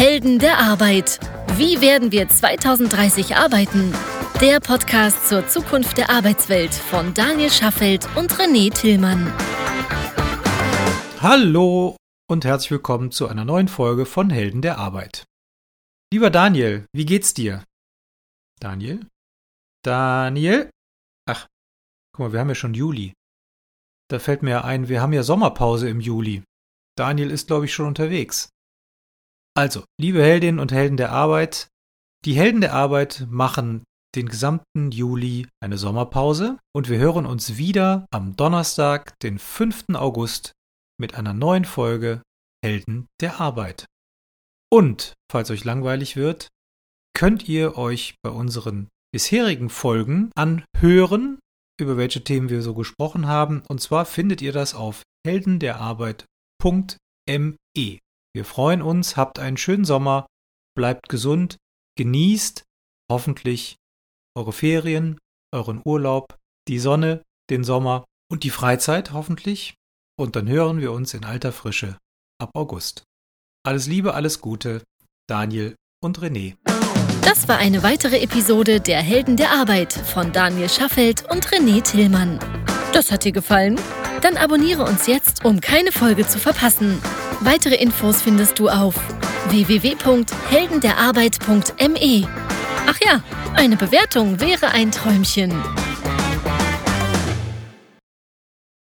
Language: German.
Helden der Arbeit. Wie werden wir 2030 arbeiten? Der Podcast zur Zukunft der Arbeitswelt von Daniel Schaffelt und René Tillmann. Hallo und herzlich willkommen zu einer neuen Folge von Helden der Arbeit. Lieber Daniel, wie geht's dir? Daniel? Daniel? Ach, guck mal, wir haben ja schon Juli. Da fällt mir ein, wir haben ja Sommerpause im Juli. Daniel ist, glaube ich, schon unterwegs. Also, liebe Heldinnen und Helden der Arbeit, die Helden der Arbeit machen den gesamten Juli eine Sommerpause und wir hören uns wieder am Donnerstag, den 5. August mit einer neuen Folge Helden der Arbeit. Und, falls euch langweilig wird, könnt ihr euch bei unseren bisherigen Folgen anhören, über welche Themen wir so gesprochen haben. Und zwar findet ihr das auf heldenderarbeit.me. Wir freuen uns, habt einen schönen Sommer, bleibt gesund, genießt hoffentlich eure Ferien, euren Urlaub, die Sonne, den Sommer und die Freizeit hoffentlich. Und dann hören wir uns in alter Frische ab August. Alles Liebe, alles Gute, Daniel und René. Das war eine weitere Episode der Helden der Arbeit von Daniel Schaffelt und René Tillmann. Das hat dir gefallen? Dann abonniere uns jetzt, um keine Folge zu verpassen. Weitere Infos findest du auf www.heldenderarbeit.me. Ach ja, eine Bewertung wäre ein Träumchen.